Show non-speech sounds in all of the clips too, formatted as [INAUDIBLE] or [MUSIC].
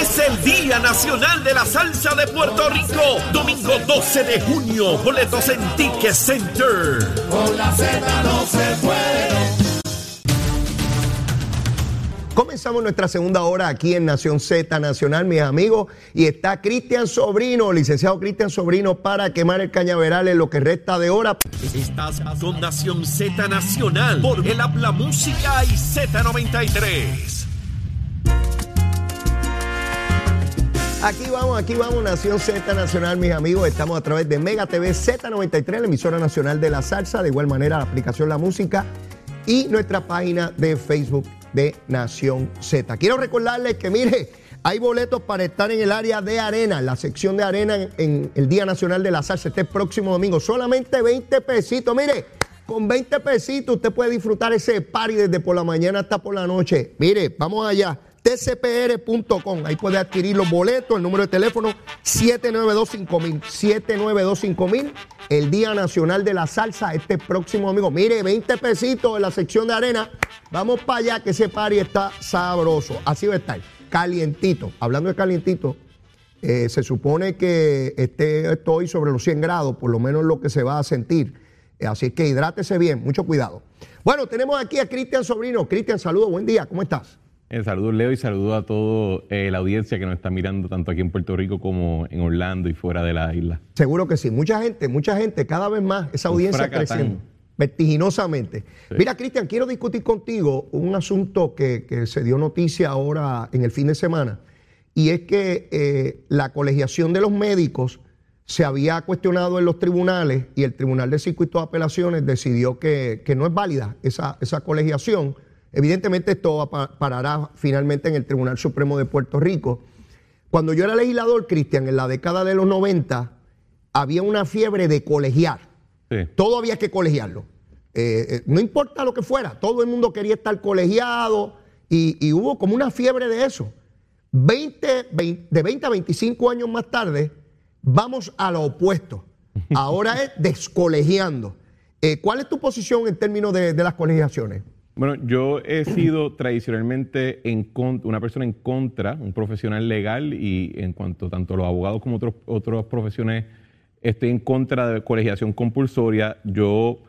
Es el Día Nacional de la Salsa de Puerto Rico. Domingo 12 de junio. Boletos en Ticket Center. Comenzamos nuestra segunda hora aquí en Nación Z Nacional, mis amigos, y está Cristian Sobrino, licenciado Cristian Sobrino, para quemar el cañaveral en lo que resta de hora. Estás con Nación Z Nacional por el Habla Música y Z93. Aquí vamos, aquí vamos, Nación Z Nacional, mis amigos. Estamos a través de Mega TV Z93, la emisora nacional de la salsa. De igual manera, la aplicación La Música y nuestra página de Facebook de Nación Z. Quiero recordarles que, mire, hay boletos para estar en el área de arena, en la sección de arena en, en el Día Nacional de la Salsa, este próximo domingo. Solamente 20 pesitos. Mire, con 20 pesitos usted puede disfrutar ese party desde por la mañana hasta por la noche. Mire, vamos allá tcpr.com. Ahí puede adquirir los boletos, el número de teléfono 7925000. 7925000. El Día Nacional de la Salsa este próximo domingo. Mire, 20 pesitos en la sección de arena. Vamos para allá que ese party está sabroso. Así va a estar. Calientito. Hablando de calientito, eh, se supone que estoy sobre los 100 grados, por lo menos lo que se va a sentir. Eh, así que hidrátese bien, mucho cuidado. Bueno, tenemos aquí a Cristian Sobrino. Cristian, saludos, buen día, ¿cómo estás? Eh, saludos Leo y saludos a toda la audiencia que nos está mirando tanto aquí en Puerto Rico como en Orlando y fuera de la isla. Seguro que sí. Mucha gente, mucha gente, cada vez más esa Un audiencia fracatán. creciendo vertiginosamente. Sí. Mira, Cristian, quiero discutir contigo un asunto que, que se dio noticia ahora en el fin de semana, y es que eh, la colegiación de los médicos se había cuestionado en los tribunales y el Tribunal de Circuito de Apelaciones decidió que, que no es válida esa, esa colegiación. Evidentemente esto parará finalmente en el Tribunal Supremo de Puerto Rico. Cuando yo era legislador, Cristian, en la década de los 90, había una fiebre de colegiar. Sí. Todo había que colegiarlo. Eh, eh, no importa lo que fuera, todo el mundo quería estar colegiado y, y hubo como una fiebre de eso. 20, 20 de 20 a 25 años más tarde, vamos a lo opuesto. [LAUGHS] Ahora es descolegiando. Eh, ¿Cuál es tu posición en términos de, de las colegiaciones? Bueno, yo he sido tradicionalmente en una persona en contra, un profesional legal y en cuanto tanto los abogados como otros otras profesiones estoy en contra de colegiación compulsoria. Yo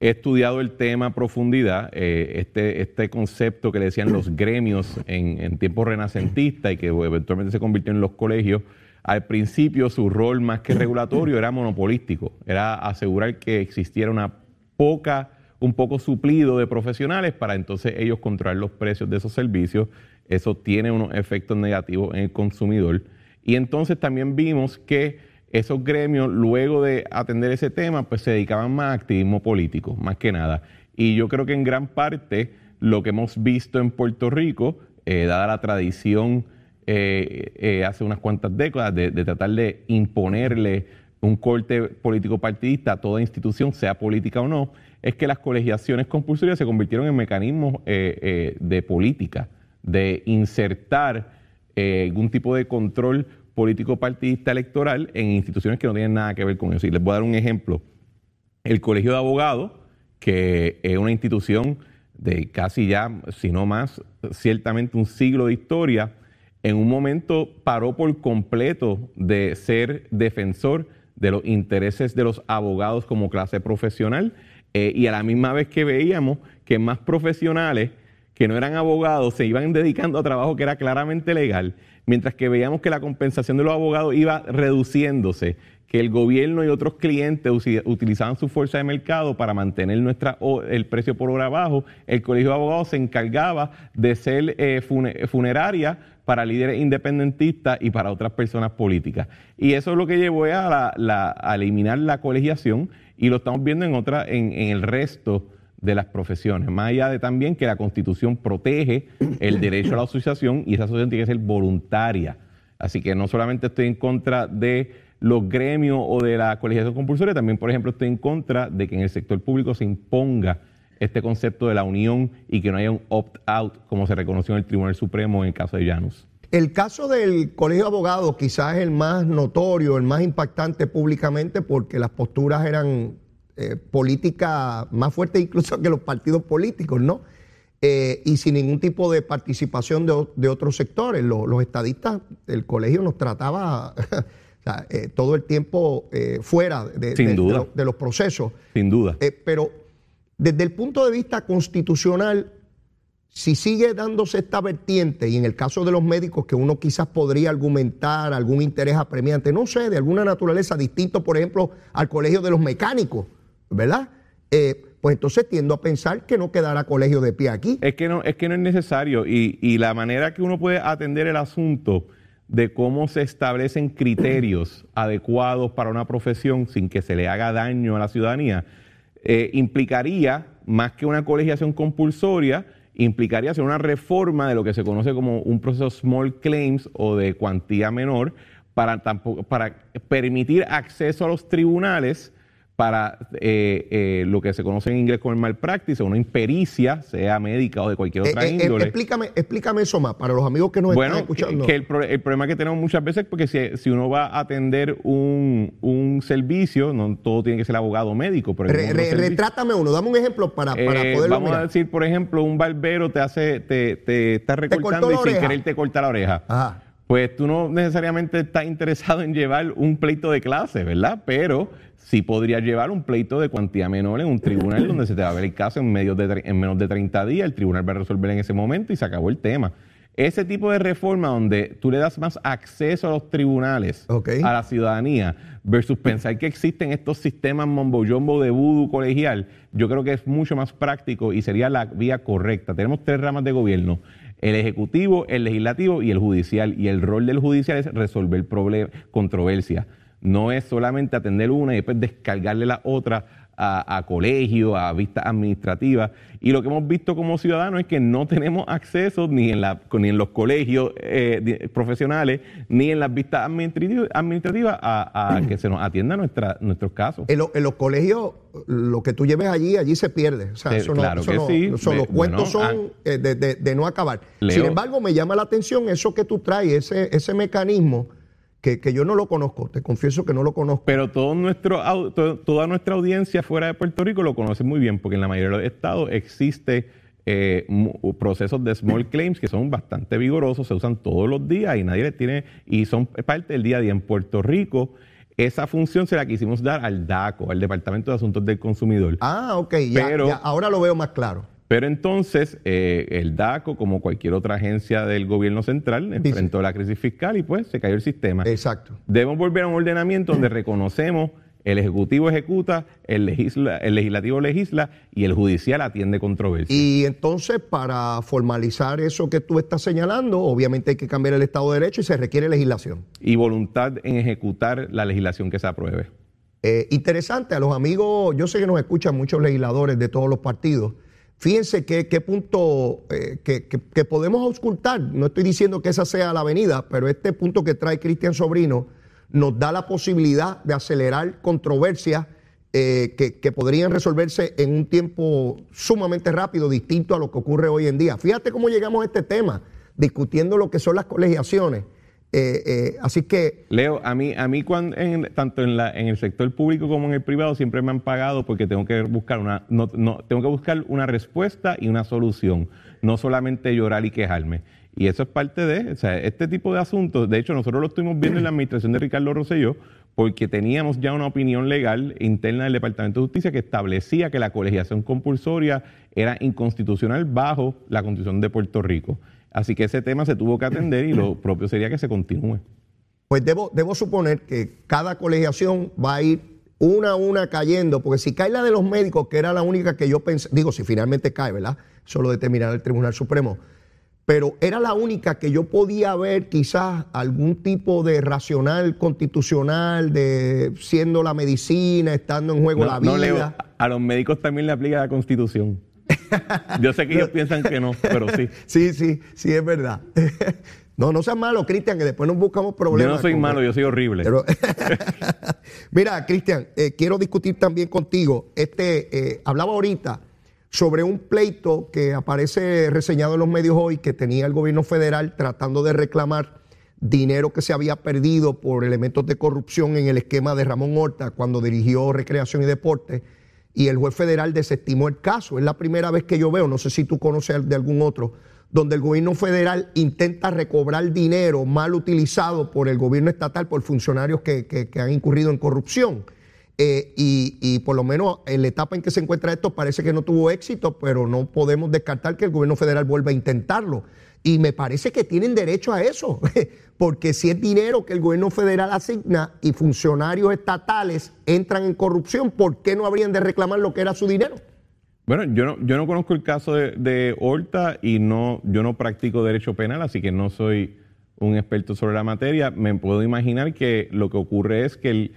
he estudiado el tema a profundidad, eh, este, este concepto que le decían los gremios en, en tiempos renacentistas y que eventualmente se convirtió en los colegios. Al principio su rol más que regulatorio era monopolístico, era asegurar que existiera una poca, un poco suplido de profesionales para entonces ellos controlar los precios de esos servicios. Eso tiene unos efectos negativos en el consumidor. Y entonces también vimos que esos gremios, luego de atender ese tema, pues se dedicaban más a activismo político, más que nada. Y yo creo que en gran parte lo que hemos visto en Puerto Rico, eh, dada la tradición eh, eh, hace unas cuantas décadas de, de tratar de imponerle un corte político partidista a toda institución, sea política o no, es que las colegiaciones compulsorias se convirtieron en mecanismos eh, eh, de política, de insertar eh, algún tipo de control político partidista electoral en instituciones que no tienen nada que ver con eso. Y les voy a dar un ejemplo. El Colegio de Abogados, que es una institución de casi ya, si no más, ciertamente un siglo de historia, en un momento paró por completo de ser defensor de los intereses de los abogados como clase profesional eh, y a la misma vez que veíamos que más profesionales que no eran abogados se iban dedicando a trabajo que era claramente legal, mientras que veíamos que la compensación de los abogados iba reduciéndose, que el gobierno y otros clientes utilizaban su fuerza de mercado para mantener nuestra, el precio por hora bajo, el Colegio de Abogados se encargaba de ser eh, fune- funeraria para líderes independentistas y para otras personas políticas. Y eso es lo que llevó a, la- a eliminar la colegiación y lo estamos viendo en, otra, en, el resto de las profesiones, más allá de también que la Constitución protege el derecho a la asociación y esa asociación tiene que ser voluntaria. Así que no solamente estoy en contra de los gremios o de la colegiación compulsoria, también, por ejemplo, estoy en contra de que en el sector público se imponga este concepto de la unión y que no haya un opt-out como se reconoció en el Tribunal Supremo en el caso de Janus. El caso del Colegio de Abogados quizás es el más notorio, el más impactante públicamente porque las posturas eran eh, políticas más fuertes incluso que los partidos políticos, ¿no? Eh, y sin ningún tipo de participación de, otros sectores. Los, estadistas, el colegio nos trataba [LAUGHS] eh, todo el tiempo fuera de, de, los procesos. Sin duda. pero desde el punto de vista constitucional, si sigue dándose esta vertiente, y en el caso de los médicos, que uno quizás podría argumentar algún interés apremiante, no sé, de alguna naturaleza distinto, por ejemplo, al colegio de los mecánicos, ¿verdad? Eh, pues entonces tiendo a pensar que no quedará colegio de pie aquí. Es que no es, que no es necesario, y, y la manera que uno puede atender el asunto de cómo se establecen criterios [CLEARS THROAT] adecuados para una profesión sin que se le haga daño a la ciudadanía, eh, implicaría, más que una colegiación compulsoria, implicaría hacer una reforma de lo que se conoce como un proceso small claims o de cuantía menor para, para permitir acceso a los tribunales para eh, eh, lo que se conoce en inglés como el malpractice, una impericia, sea médica o de cualquier otra eh, índole. explícame, explícame eso más para los amigos que nos están escuchando. Que el, el, problema que tenemos muchas veces es porque si, si uno va a atender un, un, servicio, no todo tiene que ser abogado médico. Pero retrátame uno, dame un ejemplo para, para poderlo Vamos a decir, por ejemplo, un barbero te hace, te, te está recortando y sin querer te corta la oreja. Ajá pues tú no necesariamente estás interesado en llevar un pleito de clase, ¿verdad? Pero sí podrías llevar un pleito de cuantía menor en un tribunal donde se te va a ver el caso en, medio de, en menos de 30 días, el tribunal va a resolver en ese momento y se acabó el tema. Ese tipo de reforma donde tú le das más acceso a los tribunales, a la ciudadanía, versus pensar que existen estos sistemas mombo jumbo de voodoo colegial, yo creo que es mucho más práctico y sería la vía correcta. Tenemos tres ramas de gobierno el ejecutivo, el legislativo y el judicial. Y el rol del judicial es resolver controversias. No es solamente atender una y después descargarle la otra a, a colegios, a vistas administrativas. Y lo que hemos visto como ciudadanos es que no tenemos acceso ni en, la, ni en los colegios eh, profesionales, ni en las vistas administrativas a, [CLEARS THROAT] que se nos atienda nuestra, nuestros casos. En, los colegios, lo que tú lleves allí, allí se pierde. O sea, eso claro que sí. los cuentos son ah, de, no acabar. Sin embargo, me llama la atención eso que tú traes, ese, ese mecanismo que, yo no lo conozco, te confieso que no lo conozco. Pero todo nuestro, toda nuestra audiencia fuera de Puerto Rico lo conoce muy bien, porque en la mayoría de los estados existe eh, procesos de small claims que son bastante vigorosos, se usan todos los días y nadie les tiene, y son parte del día a día. En Puerto Rico, esa función se la quisimos dar al DACO, al Departamento de Asuntos del Consumidor. Ah, ok, ya, ahora lo veo más claro. Pero entonces eh, el DACO, como cualquier otra agencia del gobierno central, enfrentó la crisis fiscal y pues se cayó el sistema. Exacto. Debemos volver a un ordenamiento donde reconocemos el Ejecutivo ejecuta, el, el Legislativo legisla y el Judicial atiende controversias. Y entonces, para formalizar eso que tú estás señalando, obviamente hay que cambiar el Estado de Derecho y se requiere legislación. Y voluntad en ejecutar la legislación que se apruebe. Eh, interesante, a los amigos, yo sé que nos escuchan muchos legisladores de todos los partidos. Fíjense qué, punto eh, que, podemos auscultar. No estoy diciendo que esa sea la avenida, pero este punto que trae Cristian Sobrino nos da la posibilidad de acelerar controversias eh, que, podrían resolverse en un tiempo sumamente rápido, distinto a lo que ocurre hoy en día. Fíjate cómo llegamos a este tema, discutiendo lo que son las colegiaciones. Eh, eh, así que... Leo, a mí, a mí cuando, tanto en, la, en el sector público como en el privado siempre me han pagado porque tengo que buscar una, no, tengo que buscar una respuesta y una solución, no solamente llorar y quejarme. Y eso es parte de, o sea, este tipo de asuntos, de hecho nosotros lo estuvimos viendo en la administración de Ricardo Rosselló, porque teníamos ya una opinión legal interna del Departamento de Justicia que establecía que la colegiación compulsoria era inconstitucional bajo la Constitución de Puerto Rico. Así que ese tema se tuvo que atender y lo [CLEARS THROAT] propio sería que se continúe. Pues debo, debo suponer que cada colegiación va a ir una a una cayendo, porque si cae la de los médicos, que era la única que yo pensé, digo, si finalmente cae, ¿verdad? Eso lo determinará el Tribunal Supremo, pero era la única que yo podía ver quizás algún tipo de racional constitucional, de siendo la medicina, estando en juego la vida. a los médicos también le aplica la constitución. [LAUGHS] Yo sé que ellos piensan que no, pero sí. [LAUGHS] Sí, sí, sí, es verdad. [LAUGHS] No, no seas malo, Cristian, que después nos buscamos problemas. Yo no soy malo, yo soy horrible. Pero- Mira, Cristian, eh, quiero discutir también contigo. Este, eh, hablaba ahorita sobre un pleito que aparece reseñado en los medios hoy que tenía el gobierno federal tratando de reclamar dinero que se había perdido por elementos de corrupción en el esquema de Ramón Horta cuando dirigió Recreación y Deporte y el juez federal desestimó el caso. Es la primera vez que yo veo, no sé si tú conoces de algún otro, donde el gobierno federal intenta recobrar dinero mal utilizado por el gobierno estatal, por funcionarios que, que- han incurrido en corrupción. Eh, y, y por lo menos en la etapa en que se encuentra esto parece que no tuvo éxito, pero no podemos descartar que el gobierno federal vuelva a intentarlo. Y me parece que tienen derecho a eso, [LAUGHS] porque si es dinero que el gobierno federal asigna y funcionarios estatales entran en corrupción, ¿por qué no habrían de reclamar lo que era su dinero? Bueno, yo no, yo no conozco el caso de, de Horta y no, yo no practico derecho penal, así que no soy un experto sobre la materia. Me puedo imaginar que lo que ocurre es que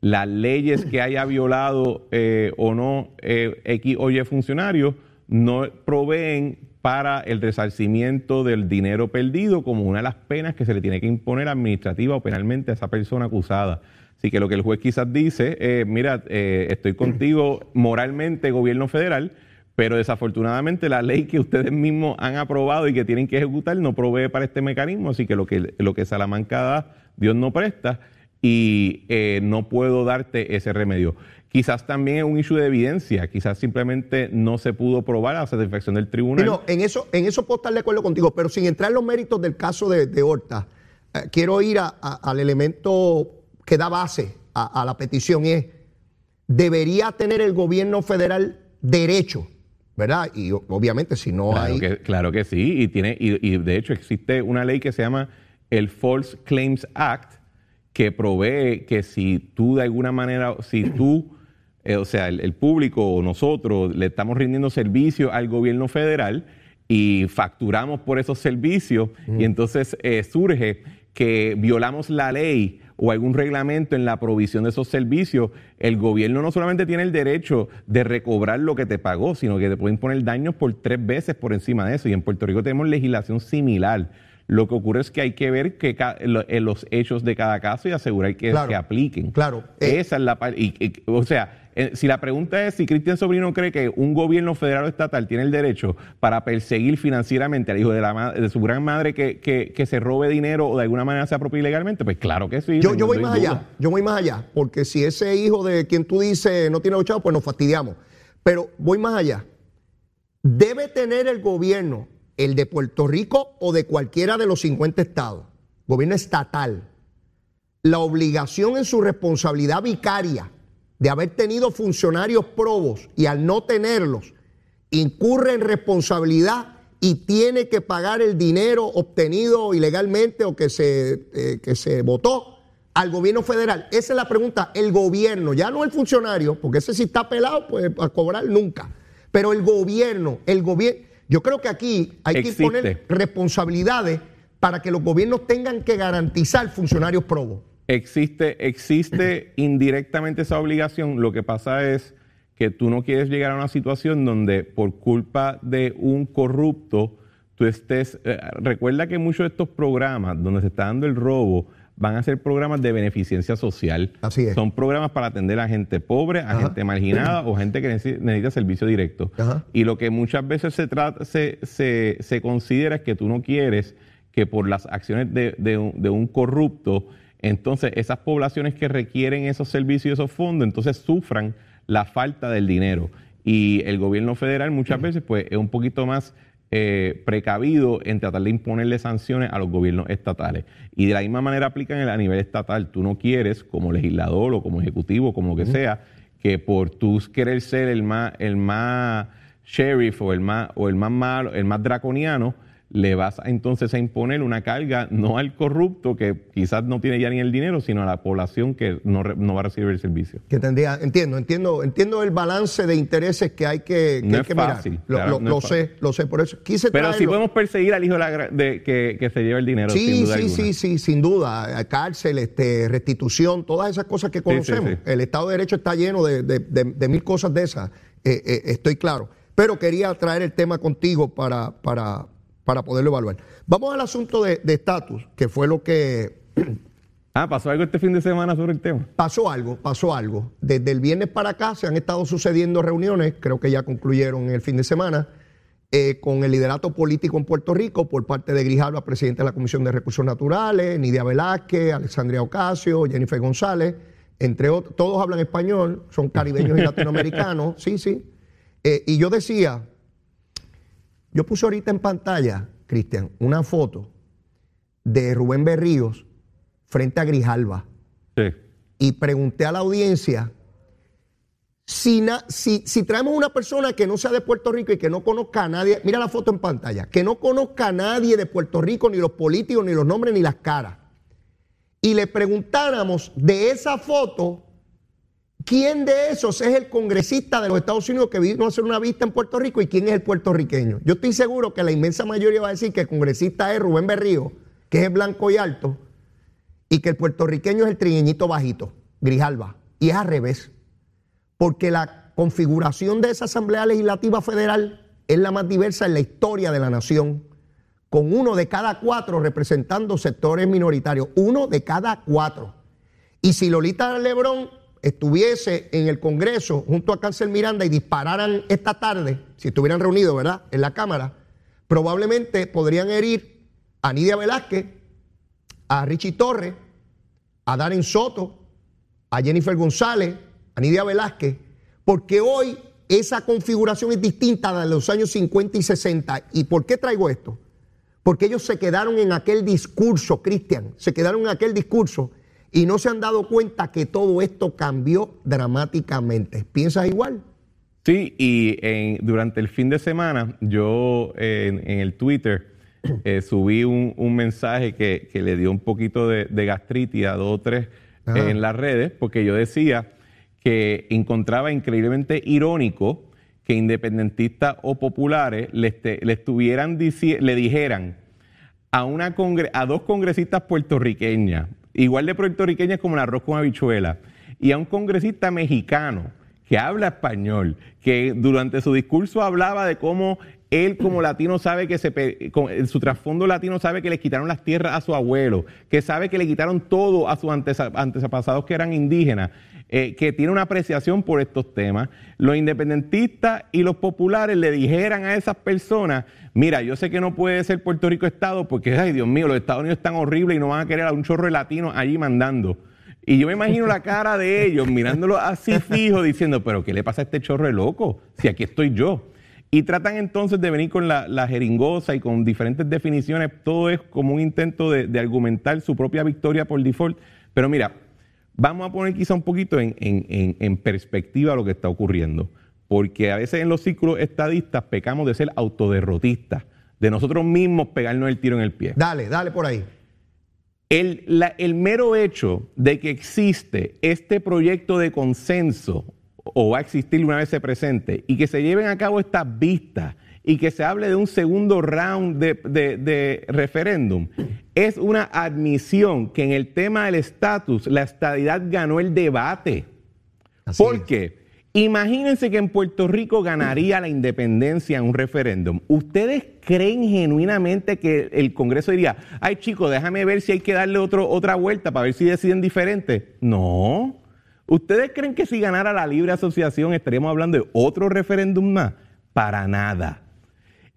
las leyes que haya violado eh, o no eh, X o Y funcionarios no proveen para el resarcimiento del dinero perdido como una de las penas que se le tiene que imponer administrativa o penalmente a esa persona acusada. Así que lo que el juez quizás dice, eh, mira, eh, estoy contigo moralmente, gobierno federal, pero desafortunadamente la ley que ustedes mismos han aprobado y que tienen que ejecutar no provee para este mecanismo, así que lo que, lo que Salamanca da, Dios no presta y eh, no puedo darte ese remedio. Quizás también es un issue de evidencia, quizás simplemente no se pudo probar a la satisfacción del tribunal. no, en eso, en eso puedo estar de acuerdo contigo, pero sin entrar en los méritos del caso de, de Horta, eh, quiero ir a- a- al elemento que da base a, a la petición y es, ¿debería tener el gobierno federal derecho? ¿Verdad? Y obviamente si no Claro hay... que, claro que sí, y, tiene, y, y de hecho existe una ley que se llama el False Claims Act, que provee que si tú de alguna manera, si tú, eh, o sea, el, el público o nosotros le estamos rindiendo servicio al gobierno federal y facturamos por esos servicios y entonces eh, surge que violamos la ley o algún reglamento en la provisión de esos servicios, el gobierno no solamente tiene el derecho de recobrar lo que te pagó, sino que te pueden poner daños por tres veces por encima de eso. Y en Puerto Rico tenemos legislación similar. Lo que ocurre es que hay que ver que en los hechos de cada caso y asegurar que Claro, se apliquen. claro. Eh, Esa es la parte. y- y- O sea, eh, si la pregunta es si Cristian Sobrino cree que un gobierno federal o estatal tiene el derecho para perseguir financieramente al hijo de, la de su gran madre que, que- que se robe dinero o de alguna manera se apropie ilegalmente, pues claro que sí. Yo, yo voy más duda. allá, yo voy más allá, porque si ese hijo de quien tú dices no tiene los chavos, pues nos fastidiamos. Pero voy más allá. Debe tener el gobierno, el de Puerto Rico o de cualquiera de los 50 estados, gobierno estatal, la obligación en su responsabilidad vicaria de haber tenido funcionarios probos y al no tenerlos, incurre en responsabilidad y tiene que pagar el dinero obtenido ilegalmente o que se, eh, que se votó al gobierno federal. Esa es la pregunta. El gobierno, ya no el funcionario, porque ese sí está pelado, pues a cobrar nunca. Pero el gobierno, el gobierno, yo creo que aquí hay Existe. que imponer responsabilidades para que los gobiernos tengan que garantizar funcionarios probos. Existe, existe [CLEARS THROAT] indirectamente esa obligación. Lo que pasa es que tú no quieres llegar a una situación donde por culpa de un corrupto tú estés... eh, recuerda que muchos de estos programas donde se está dando el robo van a ser programas de beneficencia social. Así es. Son programas para atender a gente pobre, a Ajá. gente marginada o gente que necesi- necesita servicio directo. Ajá. Y lo que muchas veces se, trata, se, se, se considera es que tú no quieres que por las acciones de, de un, de un corrupto, entonces esas poblaciones que requieren esos servicios y esos fondos, entonces sufran la falta del dinero. Y el gobierno federal muchas veces pues es un poquito más eh, precavido en tratar de imponerle sanciones a los gobiernos estatales. Y de la misma manera aplican a nivel estatal. Tú no quieres, como legislador o como ejecutivo, como lo que sea, que por tú querer ser el más, el más sheriff o el más, o el más malo, el más draconiano, le vas a, entonces a imponer una carga no al corrupto que quizás no tiene ya ni el dinero, sino a la población que no, re- no va a recibir el servicio. Que tendría, entiendo, entiendo, entiendo el balance de intereses que hay que, que No hay es que fácil, mirar. Lo, claro, lo- no lo es fácil. sé, lo sé, por eso quise Pero sí traerlo. podemos perseguir al hijo de la de, que, que se lleva el dinero. sin Sí, duda sí, alguna. sí, sí, sin duda. Eh, Cárcel, este, restitución, todas esas cosas que conocemos. sí. El Estado de Derecho está lleno de, de- de- de mil cosas de esas. Eh, eh, estoy claro. Pero quería traer el tema contigo para, para, para poderlo evaluar. Vamos al asunto de de estatus, que fue lo que [CLEARS THROAT] Ah, ¿pasó algo este fin de semana sobre el tema? pasó algo, pasó algo. Desde el viernes para acá se han estado sucediendo reuniones, creo que ya concluyeron el fin de semana, eh, con el liderato político en Puerto Rico por parte de Grijalva, presidente de la Comisión de Recursos Naturales, Nidia Velázquez, Alexandria Ocasio, Jennifer González, entre otros. Todos hablan español, son caribeños y [LAUGHS] latinoamericanos, sí, sí. Eh, y yo decía, yo puse ahorita en pantalla, Cristian, una foto de Rubén Berríos frente a Grijalva Sí. y pregunté a la audiencia si, na- si, si traemos una persona que no sea de Puerto Rico y que no conozca a nadie, mira la foto en pantalla, que no conozca a nadie de Puerto Rico, ni los políticos, ni los nombres, ni las caras, y le preguntáramos de esa foto, ¿quién de esos es el congresista de los Estados Unidos que vino a hacer una vista en Puerto Rico y quién es el puertorriqueño? Yo estoy seguro que la inmensa mayoría va a decir que el congresista es Rubén Berrío, que es el blanco y alto, y que el puertorriqueño es el trigueñito bajito, Grijalva. Y es al revés. Porque la configuración de esa Asamblea Legislativa Federal es la más diversa en la historia de la nación, con uno de cada cuatro representando sectores minoritarios. Uno de cada cuatro. Y si Lolita Lebrón estuviese en el Congreso junto a Cáncer Miranda y dispararan esta tarde, si estuvieran reunidos, ¿verdad?, en la Cámara, probablemente podrían herir a Nidia Velázquez, a Richie Torres, a Darren Soto, a Jennifer González, a Nidia Velázquez, porque hoy esa configuración es distinta a la de los años 50 y 60. ¿Y por qué traigo esto? Porque ellos se quedaron en aquel discurso, Cristian, se quedaron en aquel discurso y no se han dado cuenta que todo esto cambió dramáticamente. ¿Piensas igual? Sí, y en- durante el fin de semana yo eh, en, en el Twitter [CLEARS THROAT] eh, subí un, un mensaje que, que le dio un poquito de, de gastritis a dos o tres eh, en las redes, porque yo decía que encontraba increíblemente irónico que independentistas o populares le, este- le estuvieran le dijeran a, una congre- a dos congresistas puertorriqueñas, igual de puertorriqueñas como el arroz con habichuela, y a un congresista mexicano que habla español, que durante su discurso hablaba de cómo él como [CLEARS THROAT] latino sabe que se con- su trasfondo latino sabe que le quitaron las tierras a su abuelo, que sabe que le quitaron todo a sus antepasados que eran indígenas, eh, que tiene una apreciación por estos temas. Los independentistas y los populares le dijeran a esas personas, mira, yo sé que no puede ser Puerto Rico Estado porque, ay Dios mío, los Estados Unidos están horribles y no van a querer a un chorro de latinos allí mandando. Y yo me imagino la cara de ellos mirándolo así fijo, diciendo, pero ¿qué le pasa a este chorro de loco? Si aquí estoy yo. Y tratan entonces de venir con la, la jeringosa y con diferentes definiciones. Todo es como un intento de, de argumentar su propia victoria por default. Pero mira, vamos a poner quizá un poquito en, en- en- en perspectiva lo que está ocurriendo. Porque a veces en los círculos estadistas pecamos de ser autoderrotistas, de nosotros mismos pegarnos el tiro en el pie. Dale, dale por ahí. El, la- el mero hecho de que existe este proyecto de consenso, o va a existir una vez se presente, y que se lleven a cabo estas vistas, y que se hable de un segundo round de, de- de referéndum, es una admisión que en el tema del estatus, la estadidad ganó el debate. Así ¿Por es. qué? Imagínense que en Puerto Rico ganaría la independencia en un referéndum. ¿Ustedes creen genuinamente que el Congreso diría, ay chicos, déjame ver si hay que darle otro, otra vuelta para ver si deciden diferente? No. ¿Ustedes creen que si ganara la libre asociación estaríamos hablando de otro referéndum más? Para nada.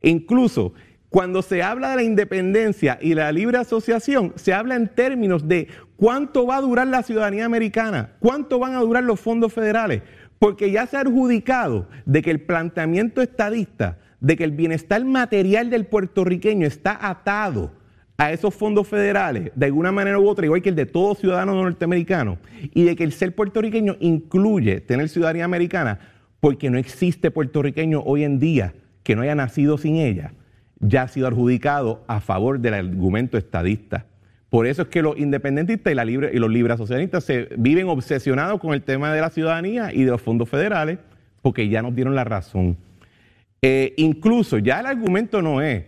Incluso cuando se habla de la independencia y la libre asociación, se habla en términos de cuánto va a durar la ciudadanía americana, cuánto van a durar los fondos federales, porque ya se ha adjudicado de que el planteamiento estadista, de que el bienestar material del puertorriqueño está atado a esos fondos federales, de alguna manera u otra, igual que el de todo ciudadano norteamericano, y de que el ser puertorriqueño incluye tener ciudadanía americana, porque no existe puertorriqueño hoy en día que no haya nacido sin ella, ya ha sido adjudicado a favor del argumento estadista. Por eso es que los independentistas y, y los libres socialistas se viven obsesionados con el tema de la ciudadanía y de los fondos federales, porque ya nos dieron la razón. Eh, incluso ya el argumento no es,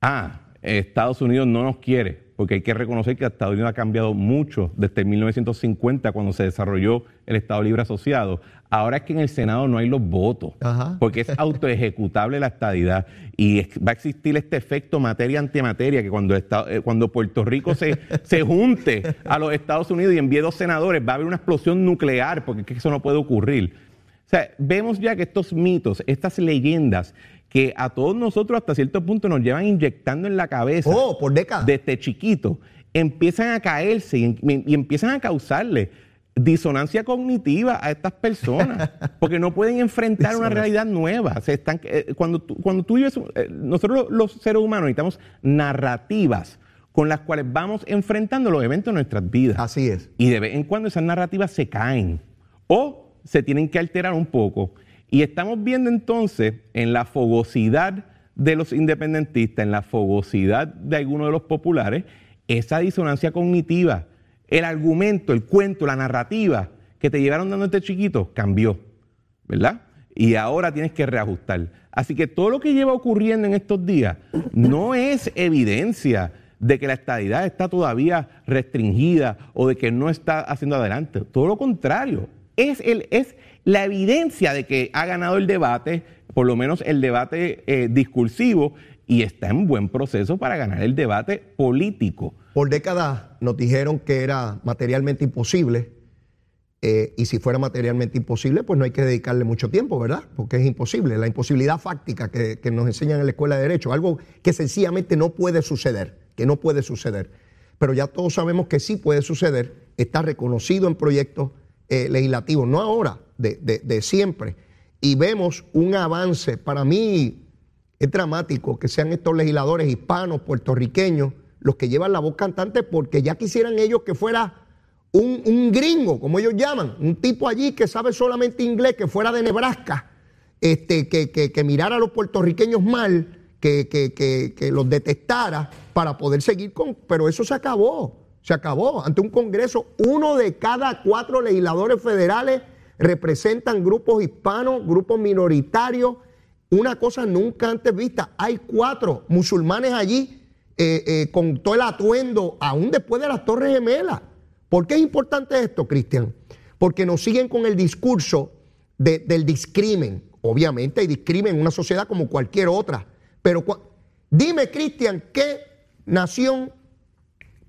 ah, Estados Unidos no nos quiere, porque hay que reconocer que Estados Unidos ha cambiado mucho desde 1950 cuando se desarrolló el Estado Libre Asociado. Ahora es que en el Senado no hay los votos, porque es autoejecutable la estadidad y va a existir este efecto materia-antimateria que cuando, eh, cuando Puerto Rico se, [LAUGHS] se junte a los Estados Unidos y envíe dos senadores va a haber una explosión nuclear, porque eso no puede ocurrir. O sea, vemos ya que estos mitos, estas leyendas que a todos nosotros hasta cierto punto nos llevan inyectando en la cabeza. Oh, por décadas. Desde chiquito. Empiezan a caerse y, empiezan a causarle disonancia cognitiva a estas personas, [LAUGHS] porque no pueden enfrentar una realidad nueva. Se están, eh, cuando, tú, cuando tú vives, eh, nosotros los seres humanos necesitamos narrativas con las cuales vamos enfrentando los eventos de nuestras vidas. Así es. Y de vez en cuando esas narrativas se caen o se tienen que alterar un poco. Y estamos viendo entonces en la fogosidad de los independentistas, en la fogosidad de algunos de los populares, esa disonancia cognitiva. El argumento, el cuento, la narrativa que te llevaron dando este chiquito cambió, ¿verdad? Y ahora tienes que reajustar. Así que todo lo que lleva ocurriendo en estos días no es evidencia de que la estadidad está todavía restringida o de que no está haciendo adelante. Todo lo contrario, es, el, es la evidencia de que ha ganado el debate, por lo menos el debate eh, discursivo, y está en buen proceso para ganar el debate político. Por décadas nos dijeron que era materialmente imposible, eh, y si fuera materialmente imposible, pues no hay que dedicarle mucho tiempo, ¿verdad? Porque es imposible. La imposibilidad fáctica que, nos enseñan en la escuela de Derecho, algo que sencillamente no puede suceder, que no puede suceder. Pero ya todos sabemos que sí puede suceder, está reconocido en proyectos eh, legislativo, no ahora, de, siempre. Y vemos un avance, para mí es dramático que sean estos legisladores hispanos, puertorriqueños, los que llevan la voz cantante, porque ya quisieran ellos que fuera un, gringo, como ellos llaman, un tipo allí que sabe solamente inglés, que fuera de Nebraska, este, que, que, mirara a los puertorriqueños mal, que, que, los detestara para poder seguir con... Pero eso se acabó. Se acabó. Ante un Congreso, uno de cada cuatro legisladores federales representan grupos hispanos, grupos minoritarios. Una cosa nunca antes vista. Hay cuatro musulmanes allí eh, eh, con todo el atuendo, aún después de las Torres Gemelas. ¿Por qué es importante esto, Cristian? Porque nos siguen con el discurso del discrimen. Obviamente hay discrimen en una sociedad como cualquier otra. Pero dime, Cristian, ¿qué nación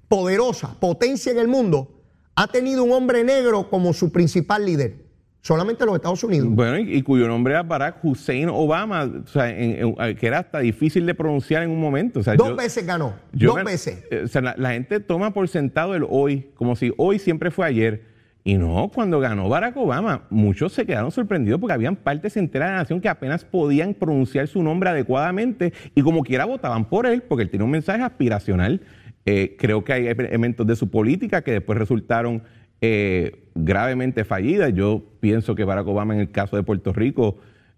poderosa, potencia en el mundo, ha tenido un hombre negro como su principal líder. Solamente los Estados Unidos. Bueno, y, cuyo nombre era Barack Hussein Obama, o sea, que era hasta difícil de pronunciar en un momento. dos veces ganó, dos veces. Eh, o sea, la, gente toma por sentado el hoy, como si hoy siempre fue ayer. Y no, cuando ganó Barack Obama, muchos se quedaron sorprendidos porque habían partes enteras de la nación que apenas podían pronunciar su nombre adecuadamente y como quiera votaban por él, porque él tiene un mensaje aspiracional eh, creo que hay elementos de su política que después resultaron eh, gravemente fallidas. Yo pienso que Barack Obama en el caso de Puerto Rico,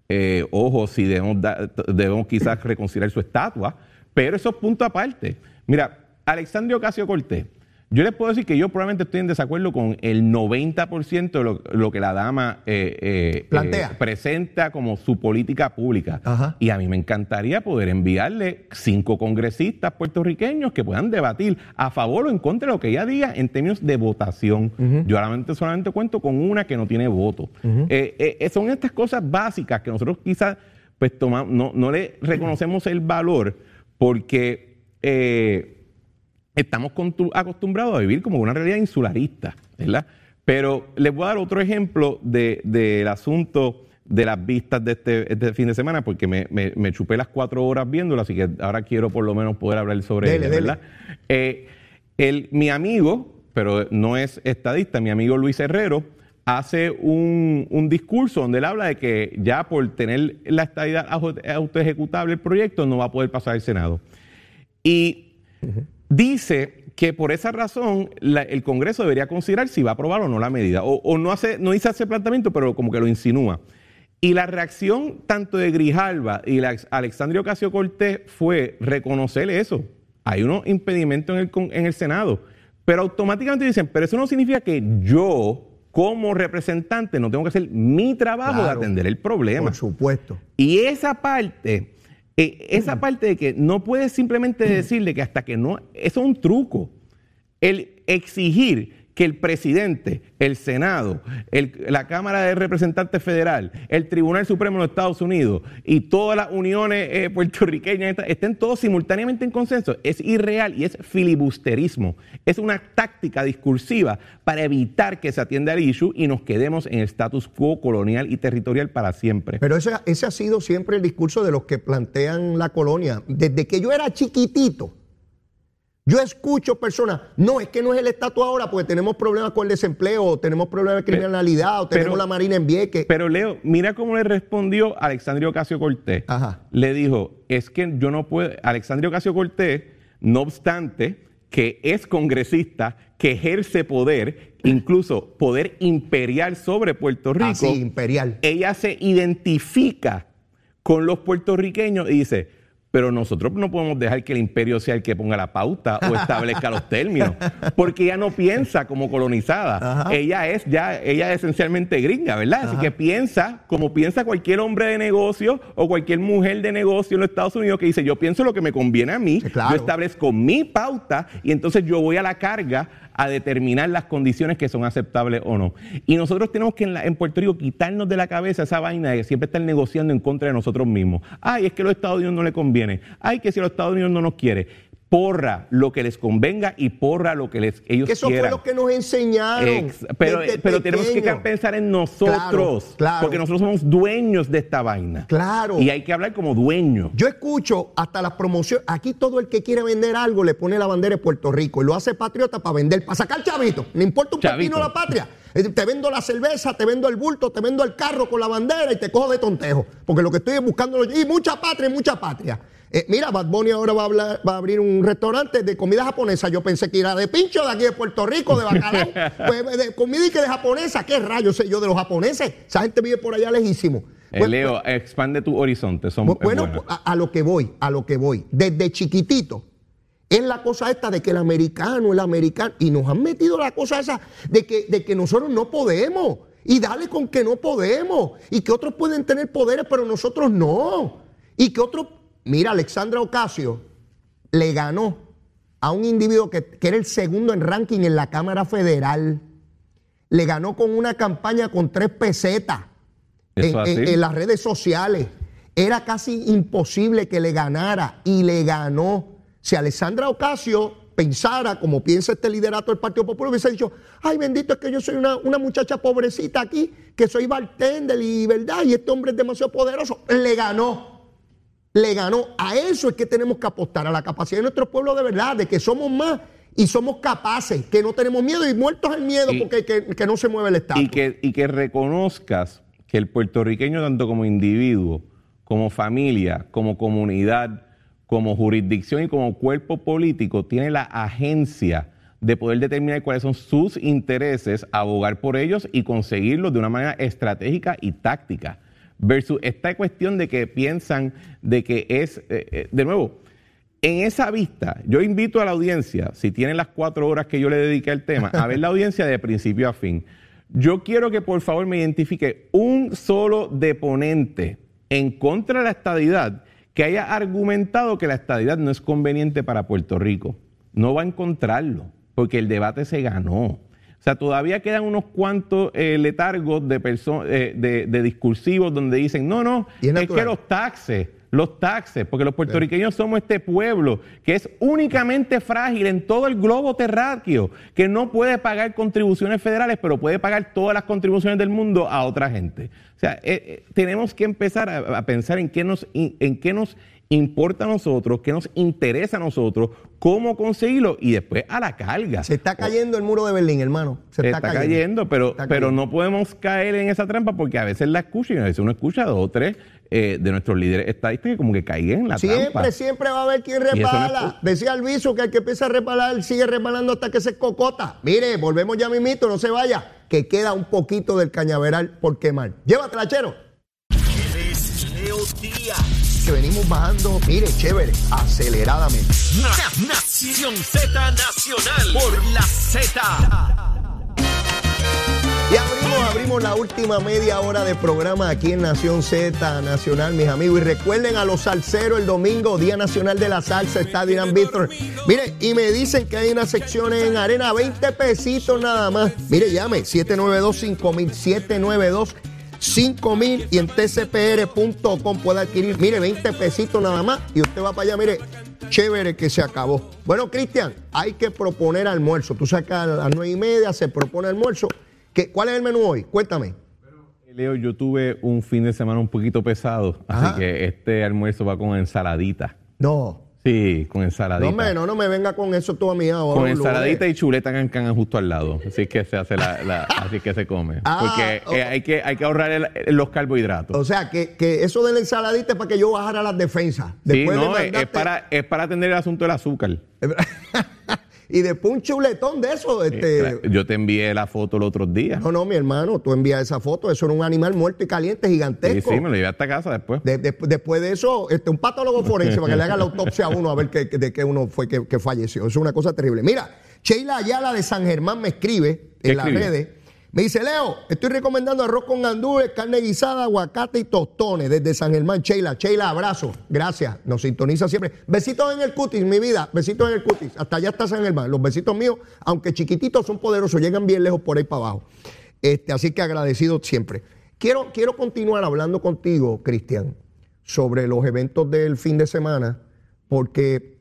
eh, ojo, si debemos, debemos quizás reconsiderar su estatua, pero eso es punto aparte. Mira, Alexandria Ocasio Cortés yo les puedo decir que yo probablemente estoy en desacuerdo con el 90% de lo, que la dama eh, eh, eh, presenta como su política pública. Y a mí me encantaría poder enviarle cinco congresistas puertorriqueños que puedan debatir a favor o en contra de lo que ella diga en términos de votación. Yo solamente, solamente cuento con una que no tiene voto. son estas cosas básicas que nosotros quizás pues, no, no le reconocemos el valor porque estamos acostumbrados a vivir como una realidad insularista, ¿verdad? Pero les voy a dar otro ejemplo del asunto de las vistas de este, este fin de semana, porque me, chupé las cuatro horas viéndolo, así que ahora quiero por lo menos poder hablar sobre él, ¿verdad? Eh, mi amigo, pero no es estadista, mi amigo Luis Herrero, hace un, discurso donde él habla de que ya por tener la estadidad autoejecutable el proyecto no va a poder pasar al Senado. Y dice que por esa razón el Congreso debería considerar si va a aprobar o no la medida. O, no, hace, no dice ese planteamiento, pero como que lo insinúa. Y la reacción tanto de Grijalba y de Alexandria Ocasio Cortés fue reconocer eso. Hay unos impedimentos en el, en el Senado. Pero automáticamente dicen, pero eso no significa que yo, como representante, no tengo que hacer mi trabajo de atender el problema. Por supuesto. Y esa parte Eh, esa parte de que no puedes simplemente decirle que hasta que no, eso es un truco. El exigir que el presidente, el Senado, el- la Cámara de Representantes Federal, el Tribunal Supremo de los Estados Unidos y todas las uniones eh, puertorriqueñas estén todos simultáneamente en consenso es irreal y es filibusterismo. Es una táctica discursiva para evitar que se atienda el issue y nos quedemos en el status quo colonial y territorial para siempre. Pero ese, ese ha sido siempre el discurso de los que plantean la colonia. Desde que yo era chiquitito, yo escucho personas, no, es que no es el estatus ahora porque tenemos problemas con el desempleo, o tenemos problemas de criminalidad, o tenemos pero- la Marina en Vieques. Pero Leo, mira cómo le respondió Alexandria Ocasio Cortés. Ajá. Le dijo, es que yo no puedo, Alexandria Ocasio Cortés, no obstante que es congresista, que ejerce poder, incluso poder imperial sobre Puerto Rico, Así, imperial. ella se identifica con los puertorriqueños y dice, pero nosotros no podemos dejar que el imperio sea el que ponga la pauta o establezca los términos, porque ella no piensa como colonizada. Ajá. Ella es ya, ella es esencialmente gringa, ¿verdad? Así que piensa como piensa cualquier hombre de negocio o cualquier mujer de negocio en los Estados Unidos que dice, yo pienso lo que me conviene a mí, claro. yo establezco mi pauta y entonces yo voy a la carga a determinar las condiciones que son aceptables o no. Y nosotros tenemos que en, Puerto Rico quitarnos de la cabeza esa vaina de que siempre están negociando en contra de nosotros mismos. Ay, es que a los Estados Unidos no le conviene. Ay, que si a los Estados Unidos no nos quiere. Porra lo que les convenga y porra lo que les, ellos Que eso quieran. fue lo que nos enseñaron. Ex- pero tenemos que pensar en nosotros, Claro, claro. porque nosotros somos dueños de esta vaina. Claro. Y hay que hablar como dueños. Yo escucho hasta las promociones. Aquí todo el que quiere vender algo le pone la bandera de Puerto Rico y lo hace patriota para vender, para sacar chavito. No importa un Chavito. pepino la patria. Te vendo la cerveza, te vendo el bulto, te vendo el carro con la bandera y te cojo de tontejo. Porque lo que estoy es buscando. Y mucha patria, mucha patria. Eh, mira, Bad Bunny ahora va a, hablar- va a abrir un restaurante de comida japonesa. Yo pensé que era de pincho de aquí de Puerto Rico, de bacalao. [LAUGHS] pues, de comida y que de japonesa. ¿Qué rayos sé yo de los japoneses? Esa gente vive por allá lejísimo. Eh, Pues- Leo, expande tu horizonte. Son, Bueno, bueno. a, a lo que voy, a lo que voy. Desde chiquitito. Es la cosa esta de que el americano, el americano, y nos han metido la cosa esa de que, de que nosotros no podemos. Y dale con que no podemos. Y que otros pueden tener poderes, pero nosotros no. Y que otros, mira, Alexandra Ocasio le ganó a un individuo que, que era el segundo en ranking en la Cámara Federal. Le ganó con una campaña con tres pesetas en las redes sociales. Era casi imposible que le ganara y le ganó. Si Alessandra Ocasio pensara como piensa este liderato del Partido Popular, hubiese dicho, ay bendito es que yo soy una, una muchacha pobrecita aquí, que soy bartender y verdad, y este hombre es demasiado poderoso. Le ganó. Le ganó. A eso es que tenemos que apostar, a la capacidad de nuestro pueblo de verdad, de que somos más y somos capaces, que no tenemos miedo y muertos el miedo Y- porque que, que no se mueve el Estado. y que, y que reconozcas que el puertorriqueño, tanto como individuo, como familia, como comunidad, como jurisdicción y como cuerpo político, tiene la agencia de poder determinar cuáles son sus intereses, abogar por ellos y conseguirlos de una manera estratégica y táctica. Versus esta cuestión de que piensan de que es, eh, eh, de nuevo, en esa vista, yo invito a la audiencia, si tienen las cuatro horas que yo le dediqué al tema, a ver la [LAUGHS] audiencia de principio a fin. Yo quiero que por favor me identifique un solo deponente en contra de la estadidad que haya argumentado que la estadidad no es conveniente para Puerto Rico. No va a encontrarlo, porque el debate se ganó. O sea, todavía quedan unos cuantos eh, letargos de, eh, de, de discursivos donde dicen, no, no, es que los taxes, los taxes, porque los puertorriqueños somos este pueblo que es únicamente frágil en todo el globo terráqueo, que no puede pagar contribuciones federales, pero puede pagar todas las contribuciones del mundo a otra gente. O sea, eh, eh, tenemos que empezar a, a pensar en qué nos, in- en qué nos importa a nosotros, qué nos interesa a nosotros, cómo conseguirlo y después a la carga. Se está cayendo el muro de Berlín, hermano. Se Está, cayendo, pero, Está pero cayendo. no podemos caer en esa trampa porque a veces la escuchan y a veces uno escucha a dos o tres eh, de nuestros líderes estadísticos que como que caigan en la Siempre, trampa. siempre va a haber quien eso no repala. Decía el viso que el que empieza a repalar sigue repalando hasta que se cocota. Mire, volvemos ya mismito, no se vaya, que queda un poquito del cañaveral por quemar. Llévatela, chero. Que venimos bajando, mire, chévere, aceleradamente. Na- Nación Z Nacional por la Z. Y abrimos Abrimos, la última media hora de programa aquí en Nación Z Nacional, mis amigos. Y recuerden a los salseros el domingo, Día Nacional de la Salsa, está Dirán Víctor. Mire, y me dicen que hay una sección en arena, 20 pesitos nada más. Mire, llame, 792-5000, 792 5000 y en tcpr.com puede adquirir, mire, 20 pesitos nada más y usted va para allá, mire, chévere que se acabó. Bueno, Cristian, hay que proponer almuerzo. Tú sacas a las nueve y media, se propone almuerzo. ¿Qué, ¿Cuál es el menú hoy? Cuéntame. Leo, yo tuve un fin de semana un poquito pesado, Ajá. así que este almuerzo va con ensaladita. No. Sí, con ensaladita. No me, no, me venga con eso tú a mí ahora. Con ensaladita y chuleta cancana justo al lado. Así que se hace la, la- así que se come. Ah, Porque eh, hay, que, hay que ahorrar el- los carbohidratos. O sea, que, que eso de la ensaladita es para que yo bajara las defensas. sí, de no, es, para, es para atender el asunto del azúcar. [LAUGHS] y después un chuletón de eso. Este... Yo te envié la foto los otros días. No, no, mi hermano, tú envías esa foto. Eso era un animal muerto y caliente, Sí, gigantesco. sí, me lo llevé hasta casa después. De- de- después de eso, este, un patólogo forense para que le haga la autopsia a uno a ver qué- qué- de qué uno fue que, que falleció. Eso es una cosa terrible. Mira, Sheila Ayala de San Germán me escribe ¿Qué en las escribe? redes. Me dice, Leo, estoy recomendando arroz con gandules, carne guisada, aguacate y tostones desde San Germán. Sheila, Sheila, abrazo. Gracias. Nos sintoniza siempre. Besitos en el cutis, mi vida. Besitos en el cutis. Hasta allá está San Germán. Los besitos míos, aunque chiquititos, son poderosos. Llegan bien lejos por ahí para abajo. Este, así que agradecido siempre. Quiero, quiero continuar hablando contigo, Cristian, sobre los eventos del fin de semana, porque,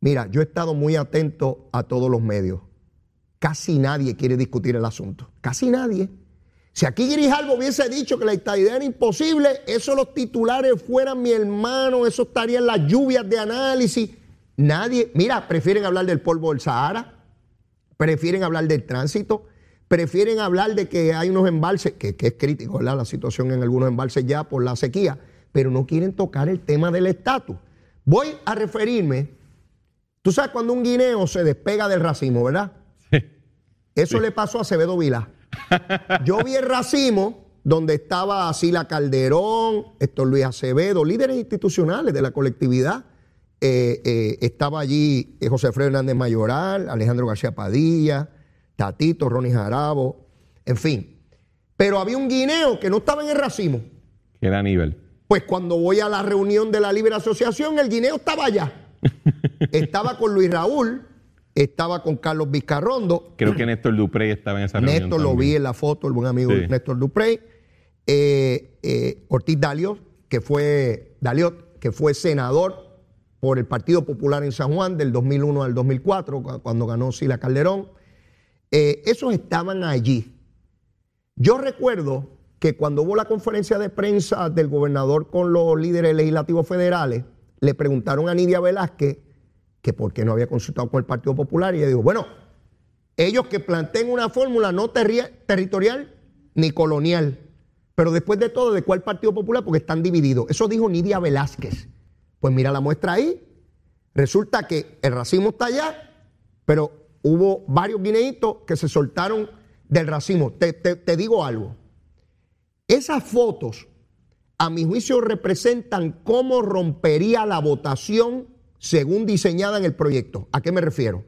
mira, yo he estado muy atento a todos los medios. Casi nadie quiere discutir el asunto. Casi nadie. Si aquí Grijalvo hubiese dicho que la estadidad era imposible, eso los titulares fueran mi hermano, eso estaría en las lluvias de análisis. Nadie, mira, prefieren hablar del polvo del Sahara, prefieren hablar del tránsito, prefieren hablar de que hay unos embalses, que, que es crítico, ¿verdad? La situación en algunos embalses ya por la sequía, pero no quieren tocar el tema del estatus. Voy a referirme, tú sabes cuando un guineo se despega del racimo, ¿verdad? Eso le pasó a Acevedo Vilá. Yo vi el racimo donde estaba Sila Calderón, Héctor Luis Acevedo, líderes institucionales de la colectividad. Eh, eh, estaba allí eh, José Alfredo Hernández Mayoral, Alejandro García Padilla, Tatito, Ronnie Jarabo, en fin. Pero había un guineo que no estaba en el racimo. Que era nivel. Pues cuando voy a la reunión de la Libre Asociación, el guineo estaba allá. [LAUGHS] estaba con Luis Raúl, estaba con Carlos Vizcarrondo, Creo que Néstor Duprey estaba en esa reunión. Néstor lo también. vi en la foto, el buen amigo Sí. Néstor Duprey. Eh, eh, Ortiz Daliot, que fue Daliot, que fue senador por el Partido Popular en San Juan del 2001 al 2004, cu- cuando ganó Sila Calderón. Eh, esos estaban allí. Yo recuerdo que cuando hubo la conferencia de prensa del gobernador con los líderes legislativos federales, le preguntaron a Nidia Velázquez que por qué no había consultado con el Partido Popular y ella dijo, bueno, ellos que planteen una fórmula no terri- territorial ni colonial, pero después de todo, ¿de cuál Partido Popular? Porque están divididos. Eso dijo Nidia Velázquez. Pues mira la muestra ahí. Resulta que el racismo está allá, pero hubo varios guineitos que se soltaron del racismo. Te, te- te digo algo. Esas fotos, a mi juicio, representan cómo rompería la votación según diseñada en el proyecto. ¿A qué me refiero?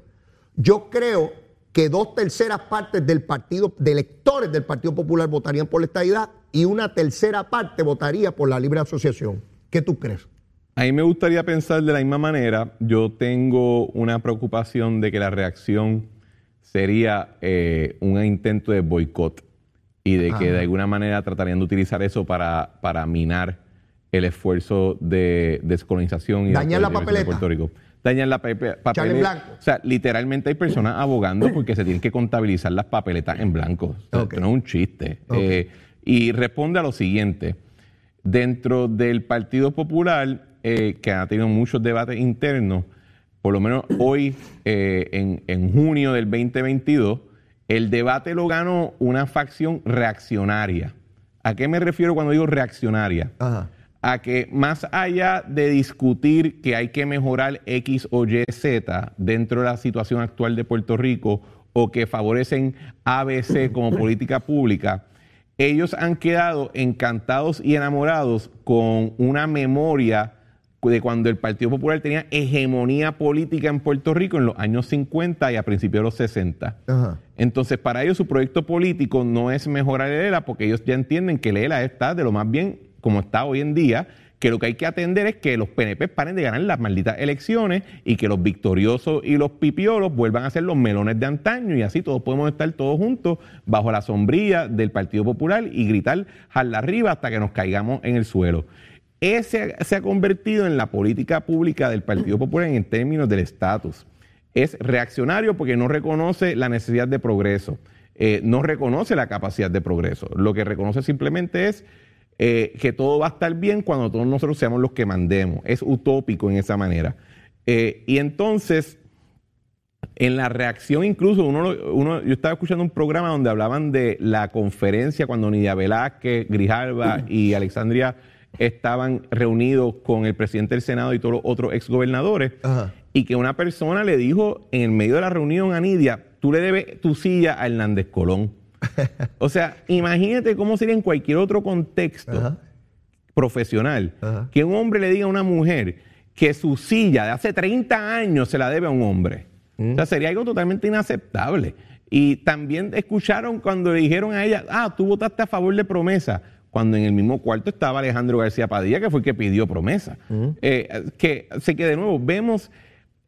Yo creo que dos terceras partes del partido, de electores del Partido Popular votarían por la estadidad y una tercera parte votaría por la libre asociación. ¿Qué tú crees? A mí me gustaría pensar de la misma manera. Yo tengo una preocupación de que la reacción sería eh, un intento de boicot y de que de alguna manera tratarían de utilizar eso para, para minar el esfuerzo de descolonización y de Dañar la autodeterminación de papeleta. Puerto Rico. Dañar la papeleta. blanco. O sea, literalmente hay personas abogando porque se tienen que contabilizar las papeletas en blanco. O sea, Ok. Esto no es un chiste. Eh, y responde a lo siguiente. Dentro del Partido Popular, eh, que ha tenido muchos debates internos, por lo menos hoy, eh, en, en junio del 2022, el debate lo ganó una facción reaccionaria. ¿A qué me refiero cuando digo reaccionaria? Ajá. A que más allá de discutir que hay que mejorar X o Y, Z dentro de la situación actual de Puerto Rico o que favorecen ABC como política pública, ellos han quedado encantados y enamorados con una memoria de cuando el Partido Popular tenía hegemonía política en Puerto Rico en los años 50 y a principios de los 60. Ajá. Entonces, para ellos su proyecto político no es mejorar el ELA porque ellos ya entienden que el ELA está de lo más bien como está hoy en día, que lo que hay que atender es que los PNP paren de ganar las malditas elecciones y que los victoriosos y los pipiolos vuelvan a ser los melones de antaño y así todos podemos estar todos juntos bajo la sombrilla del Partido Popular y gritar jala arriba hasta que nos caigamos en el suelo. Ese se ha convertido en la política pública del Partido Popular en términos del estatus. Es reaccionario porque no reconoce la necesidad de progreso, eh, no reconoce la capacidad de progreso. Lo que reconoce simplemente es eh, que todo va a estar bien cuando todos nosotros seamos los que mandemos. Es utópico en esa manera. Eh, y entonces, en la reacción incluso, uno, uno, yo estaba escuchando un programa donde hablaban de la conferencia cuando Nidia Velázquez, Grijalva y Alexandria estaban reunidos con el presidente del Senado y todos los otros exgobernadores, Ajá. y que una persona le dijo en el medio de la reunión a Nidia, tú le debes tu silla a Hernández Colón. O sea, imagínate cómo sería en cualquier otro contexto Ajá. profesional Ajá. que un hombre le diga a una mujer que su silla de hace 30 años se la debe a un hombre. O sea, sería algo totalmente inaceptable. Y también escucharon cuando le dijeron a ella, ah, tú votaste a favor de promesa, cuando en el mismo cuarto estaba Alejandro García Padilla, que fue el que pidió promesa. Eh, que, sé que de nuevo vemos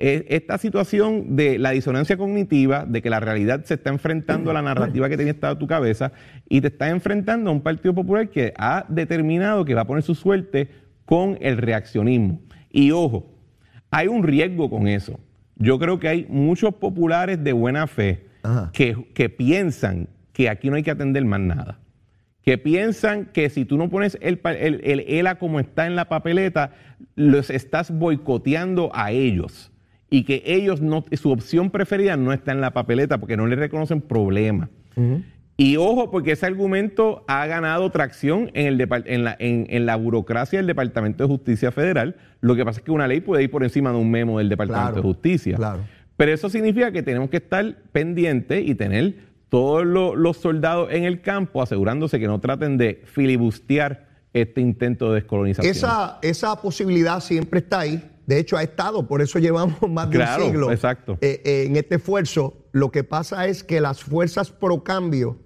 esta situación de la disonancia cognitiva, de que la realidad se está enfrentando a la narrativa que tenía estado tu cabeza y te está enfrentando a un Partido Popular que ha determinado que va a poner su suerte con el reaccionismo. Y ojo, hay un riesgo con eso. Yo creo que hay muchos populares de buena fe que, que piensan que aquí no hay que atender más nada. Que piensan que si tú no pones el, el, el ELA como está en la papeleta, los estás boicoteando a ellos. Y que ellos no, su opción preferida no está en la papeleta porque no le reconocen problema. Y ojo, porque ese argumento ha ganado tracción en, el en, la, en- en la burocracia del Departamento de Justicia Federal. Lo que pasa es que una ley puede ir por encima de un memo del Departamento Claro, de Justicia. claro. Pero eso significa que tenemos que estar pendientes y tener todos lo- los soldados en el campo asegurándose que no traten de filibustear este intento de descolonización. Esa, esa posibilidad siempre está ahí. De hecho, ha estado, por eso llevamos [LAUGHS] más de Claro, un siglo exacto. eh, eh, en este esfuerzo. Lo que pasa es que las fuerzas pro cambio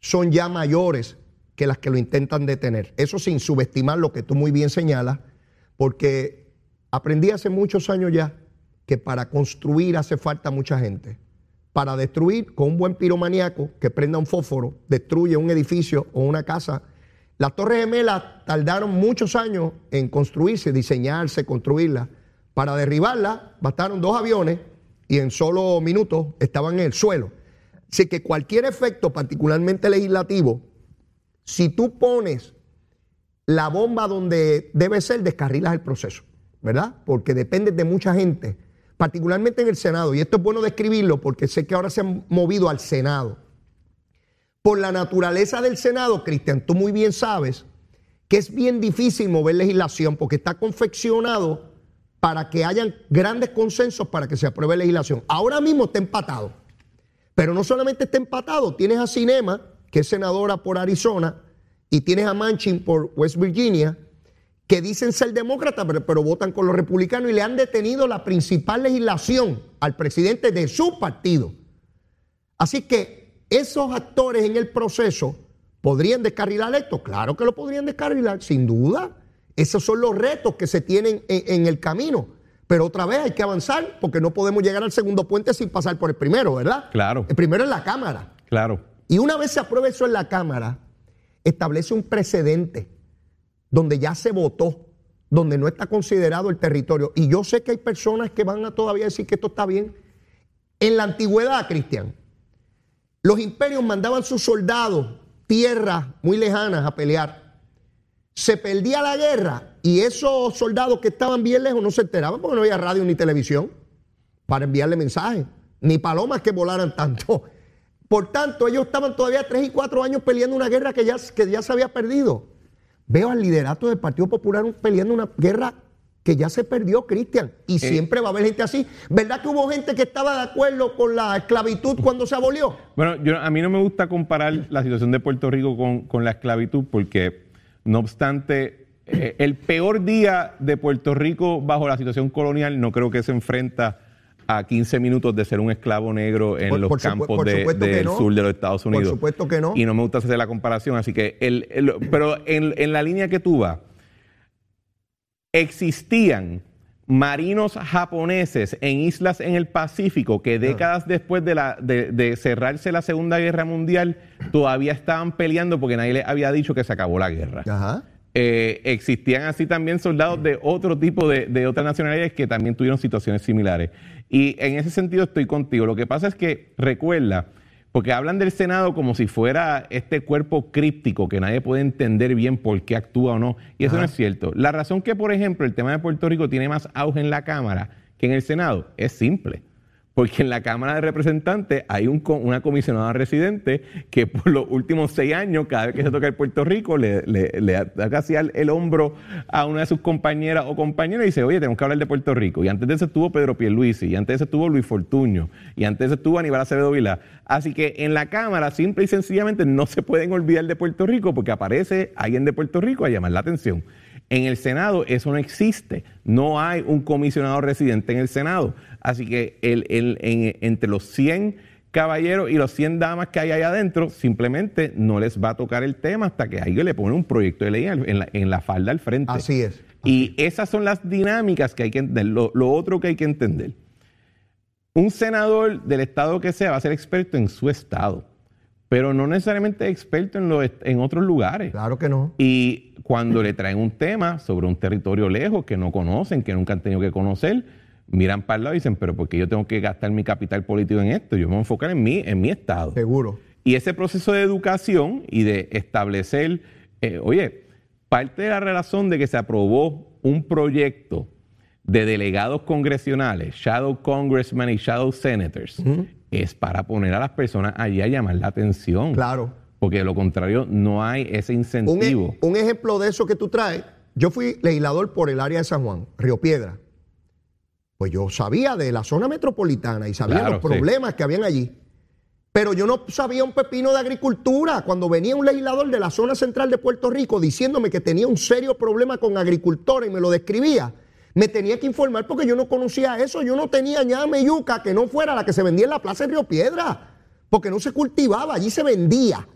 son ya mayores que las que lo intentan detener. Eso sin subestimar lo que tú muy bien señalas, porque aprendí hace muchos años ya que para construir hace falta mucha gente. Para destruir, con un buen piromaníaco que prenda un fósforo, destruye un edificio o una casa. Las Torres Gemelas tardaron muchos años en construirse, diseñarse, construirlas. Para derribarla, bastaron dos aviones y en solo minutos estaban en el suelo. Así que cualquier efecto, particularmente legislativo, si tú pones la bomba donde debe ser, descarrilas el proceso, ¿verdad? Porque depende de mucha gente, particularmente en el Senado. Y esto es bueno describirlo porque sé que ahora se han movido al Senado. Por la naturaleza del Senado, Cristian, tú muy bien sabes que es bien difícil mover legislación porque está confeccionado para que hayan grandes consensos para que se apruebe legislación. Ahora mismo está empatado. Pero no solamente está empatado, tienes a Cinema, que es senadora por Arizona, y tienes a Manchin por West Virginia, que dicen ser demócratas, pero, pero votan con los republicanos y le han detenido la principal legislación al presidente de su partido. Así que esos actores en el proceso podrían descarrilar esto. Claro que lo podrían descarrilar, sin duda. Esos son los retos que se tienen en, en el camino. Pero otra vez hay que avanzar porque no podemos llegar al segundo puente sin pasar por el primero, ¿verdad? Claro. El primero es la Cámara. Claro. Y una vez se apruebe eso en la Cámara, establece un precedente donde ya se votó, donde no está considerado el territorio. Y yo sé que hay personas que van a todavía decir que esto está bien. En la antigüedad, Cristian, los imperios mandaban sus soldados tierras muy lejanas a pelear. Se perdía la guerra y esos soldados que estaban bien lejos no se enteraban porque no había radio ni televisión para enviarle mensajes, ni palomas que volaran tanto. Por tanto, ellos estaban todavía tres y cuatro años peleando una guerra que ya, que ya se había perdido. Veo al liderato del Partido Popular peleando una guerra que ya se perdió, Cristian, y siempre va a haber gente así. ¿Verdad que hubo gente que estaba de acuerdo con la esclavitud cuando se abolió? Bueno, yo, a mí no me gusta comparar la situación de Puerto Rico con, con la esclavitud porque, no obstante, eh, el peor día de Puerto Rico bajo la situación colonial no creo que se enfrenta a 15 minutos de ser un esclavo negro en Por- los por campos por de- del no. sur de los Estados Por Unidos. supuesto que no. Y no me gusta hacer la comparación, así que, el, el- pero en, en la línea que tú vas, existían marinos japoneses en islas en el Pacífico que décadas después de, la, de, de cerrarse la Segunda Guerra Mundial todavía estaban peleando porque nadie les había dicho que se acabó la guerra. Ajá. Eh, existían así también soldados de otro tipo de, de otras nacionalidades que también tuvieron situaciones similares. Y en ese sentido estoy contigo. Lo que pasa es que recuerda, porque hablan del Senado como si fuera este cuerpo críptico que nadie puede entender bien por qué actúa o no. Y eso no es cierto. La razón que, por ejemplo, el tema de Puerto Rico tiene más auge en la Cámara que en el Senado es simple. Porque en la Cámara de Representantes hay un, una comisionada residente que por los últimos seis años, cada vez que se toca el Puerto Rico, le, da casi el hombro a una de sus compañeras o compañeros y dice, oye, tenemos que hablar de Puerto Rico. Y antes de eso estuvo Pedro Pierluisi, y antes de eso estuvo Luis Fortuño, y antes de eso estuvo Aníbal Acevedo Vilá. Así que en la Cámara, simple y sencillamente, no se pueden olvidar de Puerto Rico porque aparece alguien de Puerto Rico a llamar la atención. En el Senado eso no existe. No hay un comisionado residente en el Senado. Así que el- el- en- entre los 100 caballeros y los 100 damas que hay ahí adentro, simplemente no les va a tocar el tema hasta que alguien le pone un proyecto de ley en, la, en la falda al frente. Así es. Y esas son las dinámicas que hay que entender. Lo, lo otro que hay que entender. Un senador del estado que sea va a ser experto en su estado, pero no necesariamente experto en, los en otros lugares. Claro que no. Y cuando le traen un tema sobre un territorio lejos que no conocen, que nunca han tenido que conocer, miran para el lado y dicen, pero ¿por qué yo tengo que gastar mi capital político en esto? Yo me voy a enfocar en mí, en mi estado. Seguro. Y ese proceso de educación y de establecer, eh, oye, parte de la razón de que se aprobó un proyecto de delegados congresionales, shadow congressmen y shadow senators, es para poner a las personas allí a llamar la atención. Claro. Porque de lo contrario no hay ese Un, e- incentivo. un ejemplo de eso que tú traes, yo fui legislador por el área de San Juan, Río Piedra. Pues yo sabía de la zona metropolitana y sabía Claro, los sí. problemas que habían allí. Pero yo no sabía un pepino de agricultura. Cuando venía un legislador de la zona central de Puerto Rico diciéndome que tenía un serio problema con agricultores y me lo describía, me tenía que informar porque yo no conocía eso. Yo no tenía ñame yuca que no fuera la que se vendía en la plaza de Río Piedra. Porque no se cultivaba, allí se vendía.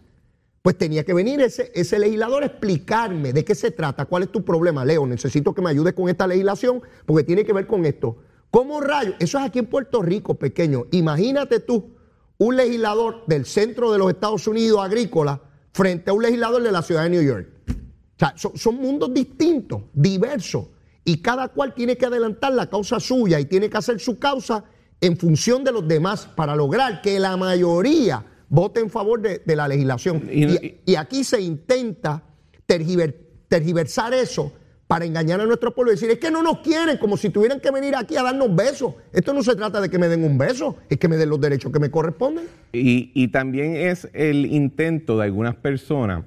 Pues tenía que venir ese, legislador a explicarme de qué se trata, cuál es tu problema. Leo, necesito que me ayudes con esta legislación porque tiene que ver con esto. ¿Cómo rayos? Eso es aquí en Puerto Rico, pequeño. Imagínate tú, un legislador del centro de los Estados Unidos agrícola frente a un legislador de la ciudad de New York. O sea, son mundos distintos, diversos, y cada cual tiene que adelantar la causa suya y tiene que hacer su causa en función de los demás para lograr que la mayoría vote en favor de, de la legislación. Y- Y, y aquí se intenta tergiver- tergiversar eso para engañar a nuestro pueblo y decir, es que no nos quieren, como si tuvieran que venir aquí a darnos besos. Esto no se trata de que me den un beso, es que me den los derechos que me corresponden. Y, y también es el intento de algunas personas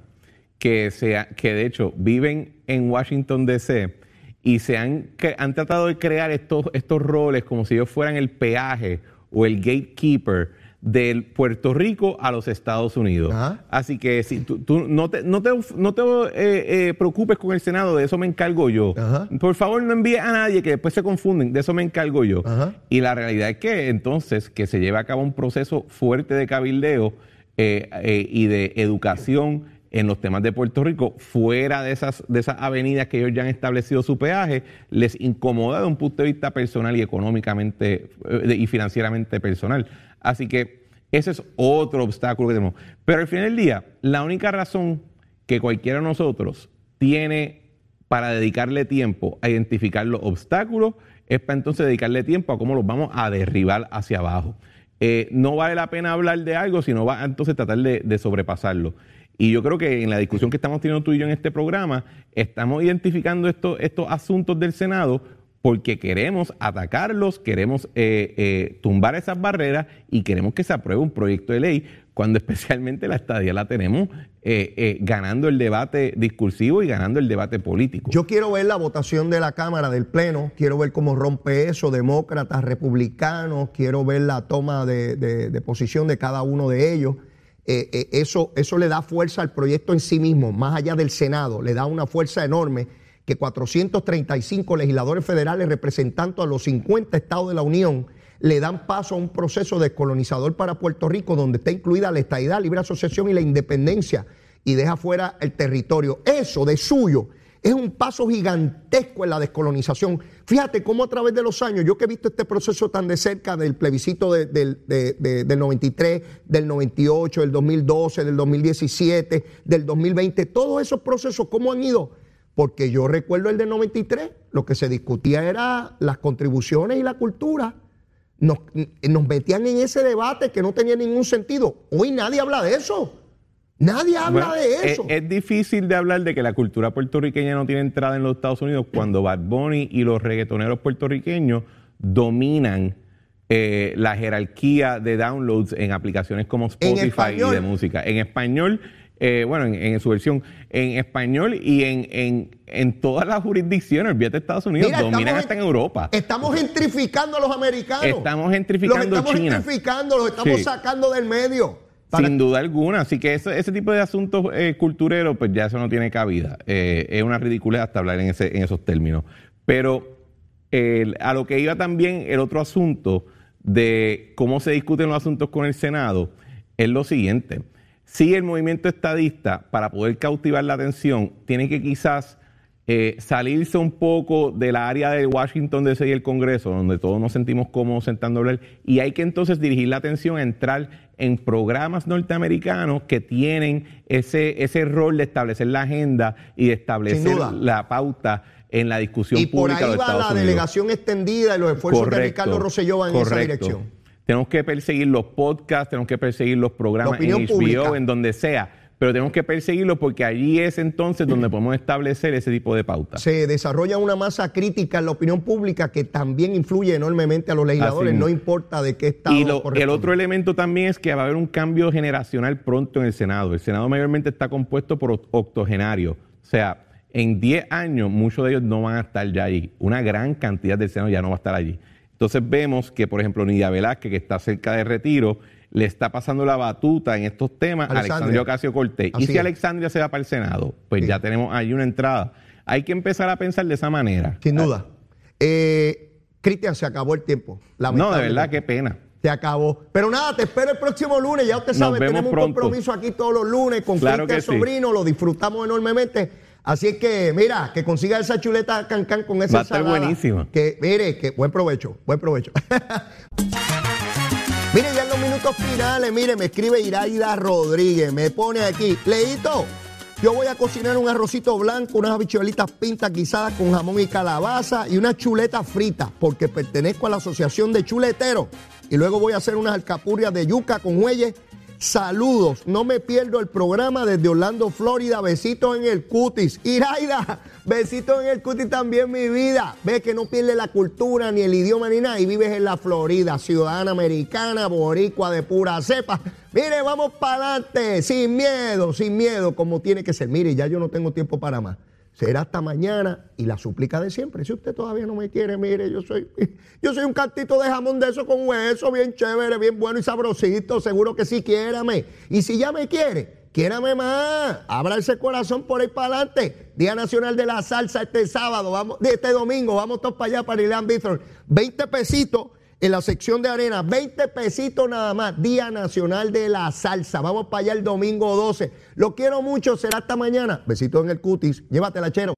que, se, que de hecho viven en Washington, D.C. y se han, que han tratado de crear estos, estos roles como si ellos fueran el peaje o el gatekeeper del Puerto Rico a los Estados Unidos. Ajá. Así que si tú, tú no te, no te, no te eh, eh, preocupes con el Senado, de eso me encargo yo. Ajá. Por favor, no envíe a nadie que después se confunden, de eso me encargo yo. Ajá. Y la realidad es que entonces que se lleve a cabo un proceso fuerte de cabildeo eh, y de educación en los temas de Puerto Rico, fuera de esas, de esas avenidas que ellos ya han establecido su peaje, les incomoda de un punto de vista personal y económicamente eh, y financieramente personal. Así que ese es otro obstáculo que tenemos. Pero al final del día, la única razón que cualquiera de nosotros tiene para dedicarle tiempo a identificar los obstáculos es para entonces dedicarle tiempo a cómo los vamos a derribar hacia abajo. Eh, no vale la pena hablar de algo, sino va entonces tratar de sobrepasarlo. Y yo creo que en la discusión que estamos teniendo tú y yo en este programa, estamos identificando estos, estos asuntos del Senado porque queremos atacarlos, queremos eh, eh, tumbar esas barreras y queremos que se apruebe un proyecto de ley cuando [LAUGHS] especialmente la estadía la tenemos eh, ganando el debate discursivo y ganando el debate político. Yo quiero ver la votación de la Cámara del Pleno, quiero ver cómo rompe eso, demócratas, republicanos, quiero ver la toma de posición de cada uno de ellos. Eh, eh, eso, eso le da fuerza al proyecto en sí mismo, más allá del Senado, le da una fuerza enorme que 435 legisladores federales representando a los 50 estados de la Unión le dan paso a un proceso descolonizador para Puerto Rico donde está incluida la estadidad, libre asociación y la independencia y deja fuera el territorio. Eso de suyo es un paso gigantesco en la descolonización. Fíjate cómo a través de los años, yo que he visto este proceso tan de cerca del plebiscito del 93, del 98, del 2012, del 2017, del 2020, todos esos procesos, ¿cómo han ido? Porque yo recuerdo el del 93, lo que se discutía era las contribuciones y la cultura. Nos metían en ese debate que no tenía ningún sentido. Hoy nadie habla de eso. Nadie habla de eso. Es, difícil de hablar de que la cultura puertorriqueña no tiene entrada en los Estados Unidos cuando Bad Bunny y los reggaetoneros puertorriqueños dominan eh, la jerarquía de downloads en aplicaciones como Spotify y de música. En español, eh, bueno, en, su versión, en español y en, en, en todas las jurisdicciones, olvídate de Estados Unidos, dominan hasta en Europa. Estamos gentrificando a los americanos. Estamos gentrificando los estamos gentrificando, los estamos sacando del medio. Sin duda alguna. Así que ese, tipo de asuntos eh, cultureros, pues ya eso no tiene cabida. Eh, es una ridiculez hasta hablar en esos términos. Pero a lo que iba también el otro asunto de cómo se discuten los asuntos con el Senado es lo siguiente. Si el movimiento estadista, para poder cautivar la atención, tiene que quizás eh, salirse un poco del área de Washington DC y el Congreso, donde todos nos sentimos cómodos sentando a hablar, y hay que entonces dirigir la atención a entrar en programas norteamericanos que tienen ese, ese rol de establecer la agenda y de establecer la pauta en la discusión y pública. Y por ahí va la delegación extendida y los esfuerzos de Ricardo Rosselló van en esa dirección. Tenemos que perseguir los podcasts, tenemos que perseguir los programas en HBO, en donde sea pero tenemos que perseguirlo porque allí es entonces donde [CLEARS THROAT] podemos establecer ese tipo de pautas. Se desarrolla una masa crítica en la opinión pública que también influye enormemente a los legisladores, no importa de qué estado. Y el otro elemento también es que va a haber un cambio generacional pronto en el Senado. El Senado mayormente está compuesto por octogenarios, o sea, en 10 años muchos de ellos no van a estar ya allí. Una gran cantidad del Senado ya no va a estar allí. Entonces vemos que, por ejemplo, Nidia Velázquez, que está cerca de retiro, le está pasando la batuta en estos temas a Alexandria Ocasio Cortés. y si Alexandria se va para el Senado, pues ya tenemos ahí una entrada. Hay que empezar a pensar de esa manera. Sin duda. Eh, Cristian, se acabó el tiempo. No, de verdad, qué pena. Se acabó. Pero nada, te espero el próximo lunes. Ya usted sabe, tenemos un compromiso aquí todos los lunes con claro Cristian Sobrino. Lo disfrutamos enormemente. Así es que, mira, que consiga esa chuleta cancán con esa Va a estar buenísima. Que, mire, que buen provecho, buen provecho. [LAUGHS] Mire, ya en los minutos finales, mire, me escribe Iraida Rodríguez, me pone aquí, Leito, yo voy a cocinar un arrocito blanco, unas habichuelitas pintas guisadas con jamón y calabaza y una chuleta frita, porque pertenezco a la Asociación de Chuleteros. Y luego voy a hacer unas alcapurrias de yuca con huelles Saludos, no me pierdo el programa desde Orlando, Florida. Besitos en el cutis. Iraida, besitos en el cutis también, mi vida. Ves que no pierde la cultura, ni el idioma, ni nada. Y vives en la Florida, ciudadana americana, boricua de pura cepa. Mire, vamos para adelante, sin miedo, sin miedo, como tiene que ser. Mire, ya yo no tengo tiempo para más será hasta mañana y la súplica de siempre. Si usted todavía no me quiere, mire, yo soy, [LAUGHS] yo soy un cantito de jamón de eso con hueso, bien chévere, bien bueno y sabrosito, seguro que sí, quiérame. Y si ya me quiere, quiérame más, abra ese corazón por ahí para adelante. Día Nacional de la Salsa este sábado, vamos, este domingo, vamos todos para allá para Irán Bithorn. 20 pesitos en la sección de arena, 20 pesitos nada más, Día Nacional de la Salsa. Vamos para allá el domingo 12. Lo quiero mucho, será hasta mañana. Besitos en el cutis. Llévatela, chero.